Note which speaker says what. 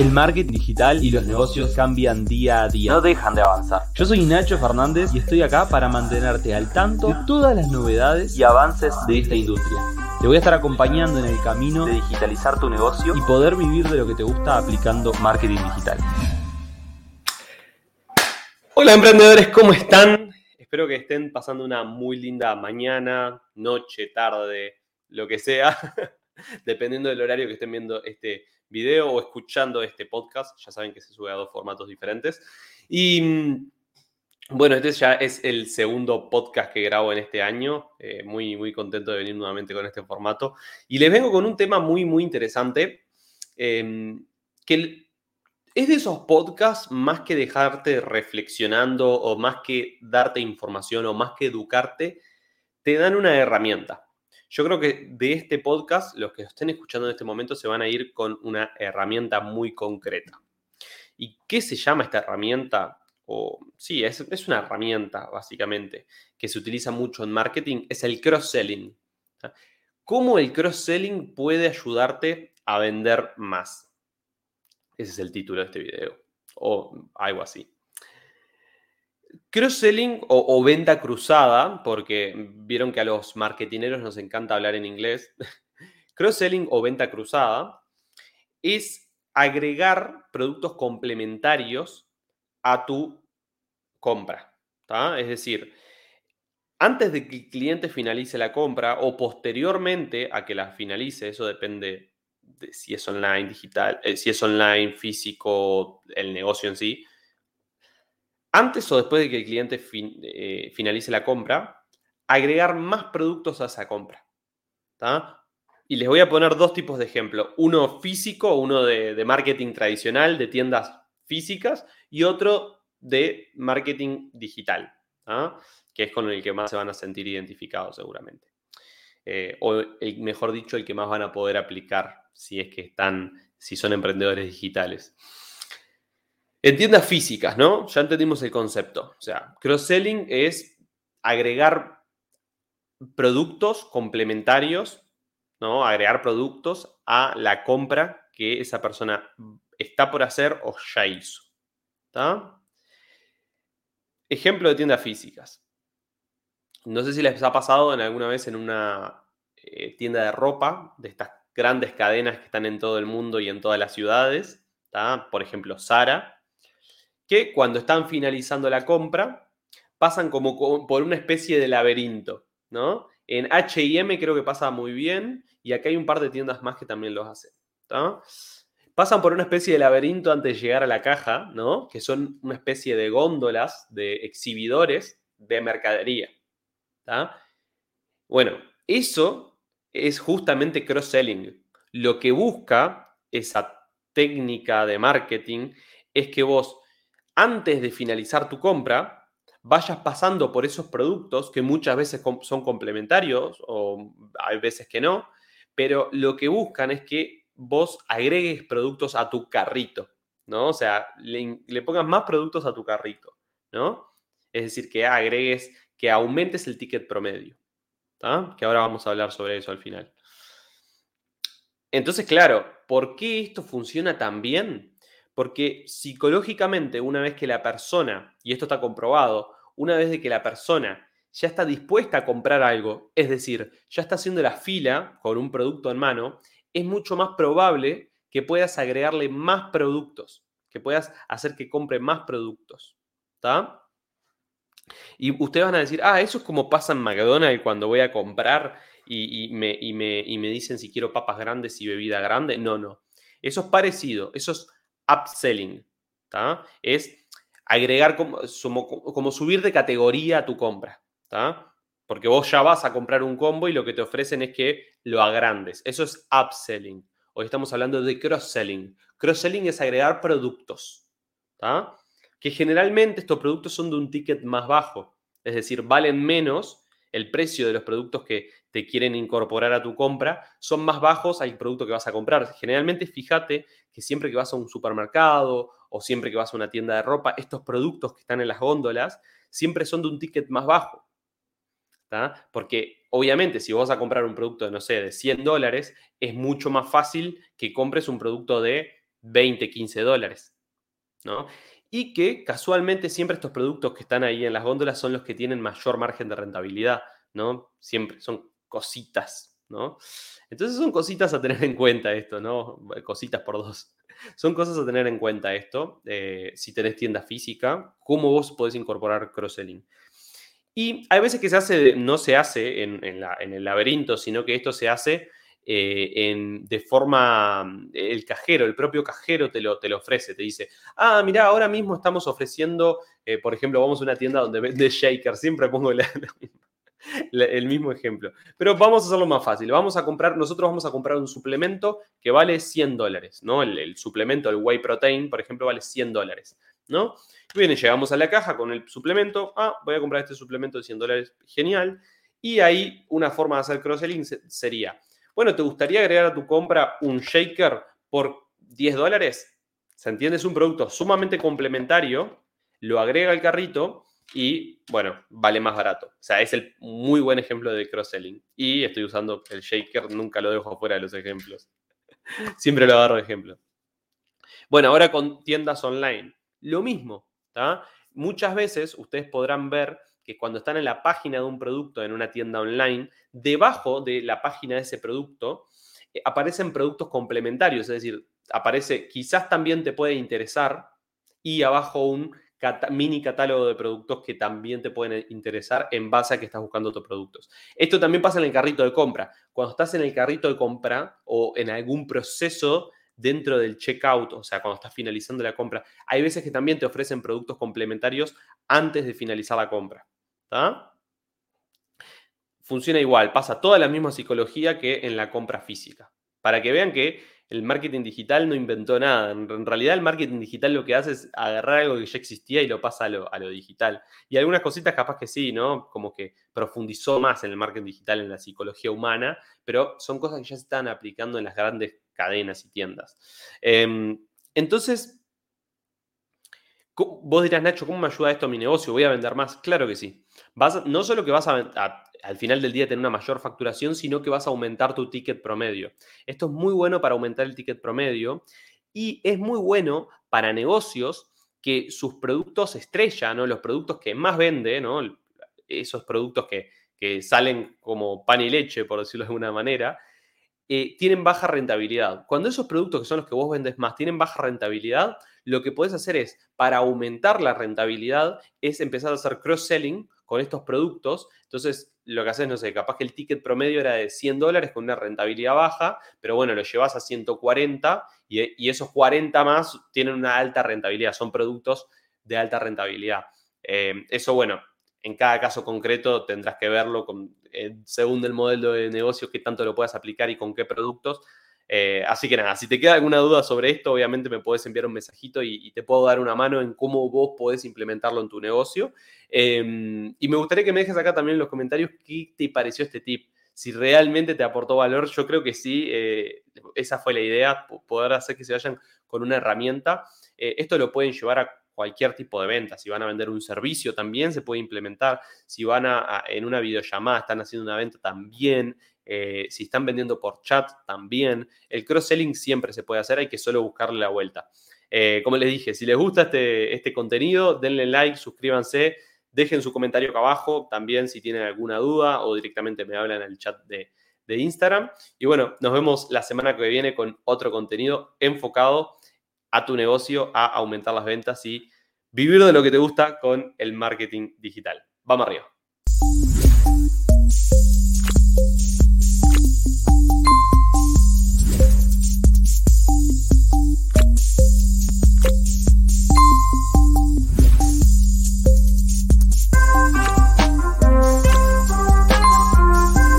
Speaker 1: El marketing digital y los negocios cambian día a día.
Speaker 2: No dejan de avanzar.
Speaker 1: Yo soy Nacho Fernández y estoy acá para mantenerte al tanto de todas las novedades
Speaker 2: Y avances
Speaker 1: de esta industria. Te voy a estar acompañando en el camino
Speaker 2: de digitalizar tu negocio
Speaker 1: y poder vivir de lo que te gusta aplicando marketing digital.
Speaker 3: Hola emprendedores, ¿cómo están? Espero que estén pasando una muy linda mañana, noche, tarde, lo que sea, dependiendo del horario que estén viendo este video o escuchando este podcast. Ya saben que se sube a dos formatos diferentes. Y mm, bueno, este ya es el segundo podcast que grabo en este año. Eh, muy, muy contento de venir nuevamente con este formato. Y les vengo con un tema muy, muy interesante. eh, que es de esos podcasts más que dejarte reflexionando o más que darte información o más que educarte, te dan una herramienta. Yo creo que de este podcast, los que estén escuchando en este momento se van a ir con una herramienta muy concreta. ¿Y qué se llama esta herramienta? O, sí, es, es una herramienta básicamente que se utiliza mucho en marketing, es el cross-selling. ¿Cómo el cross-selling puede ayudarte a vender más? Ese es el título de este video. O algo así. Cross-selling o, o, venta cruzada, porque vieron que a los marketineros nos encanta hablar en inglés. Cross-selling o venta cruzada es agregar productos complementarios a tu compra. Es decir, antes de que el cliente finalice la compra o posteriormente a que la finalice, eso depende de si es online, digital, eh, si es online, físico, el negocio en sí. Antes o después de que el cliente eh, finalice la compra, agregar más productos a esa compra. Y les voy a poner dos tipos de ejemplo. Uno físico, uno de, marketing tradicional, de tiendas físicas, y otro de marketing digital, que es con el que más se van a sentir identificados seguramente. Eh, o el, mejor dicho, el que más van a poder aplicar si es que están, si son emprendedores digitales. En tiendas físicas, ¿no? Ya entendimos el concepto. O sea, cross-selling es agregar productos complementarios, ¿no? Agregar productos a la compra que esa persona está por hacer o ya hizo. Ejemplo de tiendas físicas. No sé si les ha pasado en alguna vez en una eh, tienda de ropa, de estas grandes cadenas que están en todo el mundo y en todas las ciudades, por ejemplo, Sara, que cuando están finalizando la compra pasan como por una especie de laberinto, ¿no? En H&M creo que pasa muy bien y acá hay un par de tiendas más que también los hacen, ¿tá? Pasan por una especie de laberinto antes de llegar a la caja, ¿no? Que son una especie de góndolas, de exhibidores de mercadería. ¿tá? Bueno, eso es justamente cross-selling. Lo que busca esa técnica de marketing es que vos, antes de finalizar tu compra, vayas pasando por esos productos que muchas veces son complementarios o hay veces que no, pero lo que buscan es que vos agregues productos a tu carrito, ¿no? O sea, le, pongas más productos a tu carrito, ¿no? Es decir, que agregues que aumentes el ticket promedio. ¿tá? Que ahora vamos a hablar sobre eso al final. Entonces, claro, ¿por qué esto funciona tan bien? Porque psicológicamente, una vez que la persona, y esto está comprobado, una vez de que la persona ya está dispuesta a comprar algo, es decir, ya está haciendo la fila con un producto en mano, es mucho más probable que puedas agregarle más productos, que puedas hacer que compre más productos. ¿Está? Y ustedes van a decir, ah, eso es como pasa en McDonald's cuando voy a comprar y, y, me, y, me, y, me, dicen si quiero papas grandes y bebida grande. No, no. Eso es parecido, eso es upselling. ¿tá? Es agregar como, como, subir de categoría a tu compra. Porque vos ya vas a comprar un combo y lo que te ofrecen es que lo agrandes. Eso es upselling. Hoy estamos hablando de cross-selling. Cross-selling es agregar productos. ¿tá? que generalmente estos productos son de un ticket más bajo, es decir, valen menos, el precio de los productos que te quieren incorporar a tu compra son más bajos al producto que vas a comprar. Generalmente fíjate que siempre que vas a un supermercado o siempre que vas a una tienda de ropa, estos productos que están en las góndolas siempre son de un ticket más bajo. Porque obviamente si vos vas a comprar un producto, no sé, de 100 dólares, es mucho más fácil que compres un producto de 20, 15 dólares, ¿no? Y que casualmente siempre estos productos que están ahí en las góndolas son los que tienen mayor margen de rentabilidad, ¿no? Siempre son cositas, ¿no? Entonces son cositas a tener en cuenta esto, ¿no? Cositas por dos. Son cosas a tener en cuenta esto, eh, si tenés tienda física, cómo vos podés incorporar cross-selling. Y hay veces que se hace, no se hace en, el laberinto, sino que esto se hace eh, de forma, el cajero, el propio cajero te lo, te lo ofrece, te dice, ah, mira, ahora mismo estamos ofreciendo, eh, por ejemplo, vamos a una tienda donde vende shaker, siempre pongo la, el mismo ejemplo. Pero vamos a hacerlo más fácil. Vamos a comprar, nosotros vamos a comprar un suplemento que vale 100 dólares, ¿no? El, suplemento, el whey protein, por ejemplo, vale 100 dólares, ¿no? Bien, llegamos a la caja con el suplemento. Ah, voy a comprar este suplemento de 100 dólares. Genial. Y ahí una forma de hacer cross-selling sería, bueno, ¿te gustaría agregar a tu compra un shaker por 10 dólares? ¿Se entiende? Es un producto sumamente complementario, lo agrega al carrito y bueno, vale más barato. O sea, es el muy buen ejemplo de cross-selling. Y estoy usando el shaker, nunca lo dejo fuera de los ejemplos. Siempre lo agarro de ejemplo. Bueno, ahora con tiendas online, lo mismo. Muchas veces ustedes podrán ver que cuando están en la página de un producto en una tienda online, debajo de la página de ese producto eh, aparecen productos complementarios, es decir, aparece quizás también te puede interesar y abajo un mini catálogo de productos que también te pueden interesar en base a que estás buscando otros productos. Esto también pasa en el carrito de compra. Cuando estás en el carrito de compra o en algún proceso dentro del checkout, o sea, cuando estás finalizando la compra, hay veces que también te ofrecen productos complementarios antes de finalizar la compra. Funciona igual, pasa toda la misma psicología que en la compra física. Para que vean que el marketing digital no inventó nada. En realidad el marketing digital lo que hace es agarrar algo que ya existía y lo pasa a lo, digital. Y algunas cositas capaz que sí, ¿no? Como que profundizó más en el marketing digital, en la psicología humana, pero son cosas que ya se están aplicando en las grandes cadenas y tiendas. Em, entonces, vos dirás, Nacho, ¿cómo me ayuda esto a mi negocio? ¿Voy a vender más? Claro que sí. No solo que vas a, a al final del día tener una mayor facturación, sino que vas a aumentar tu ticket promedio. Esto es muy bueno para aumentar el ticket promedio y es muy bueno para negocios que sus productos estrella, ¿no? los productos que más venden, ¿no? esos productos que, salen como pan y leche, por decirlo de alguna manera, eh, tienen baja rentabilidad. Cuando esos productos que son los que vos vendes más tienen baja rentabilidad, lo que puedes hacer es, para aumentar la rentabilidad, es empezar a hacer cross-selling con estos productos. Entonces, lo que haces, no sé, capaz que el ticket promedio era de 100 dólares con una rentabilidad baja, pero bueno, lo llevas a 140 y, esos 40 más tienen una alta rentabilidad, son productos de alta rentabilidad. Eh, eso, bueno, en cada caso concreto tendrás que verlo según el modelo de negocio, qué tanto lo puedas aplicar y con qué productos. Eh, así que nada, si te queda alguna duda sobre esto, obviamente me puedes enviar un mensajito y, te puedo dar una mano en cómo vos podés implementarlo en tu negocio. Em, y me gustaría que me dejes acá también en los comentarios qué te pareció este tip. Si realmente te aportó valor, yo creo que sí, eh, esa fue la idea, poder hacer que se vayan con una herramienta. Eh, esto lo pueden llevar a cualquier tipo de venta. Si van a vender un servicio también se puede implementar. Si van a en una videollamada, están haciendo una venta también. Eh, si están vendiendo por chat también, el cross-selling siempre se puede hacer, hay que solo buscarle la vuelta. Eh, como les dije, si les gusta este, este contenido, denle like, suscríbanse, dejen su comentario acá abajo, también si tienen alguna duda o directamente me hablan en el chat de, de Instagram. Y bueno, nos vemos la semana que viene con otro contenido enfocado a tu negocio, a aumentar las ventas y vivir de lo que te gusta con el marketing digital. Vamos arriba.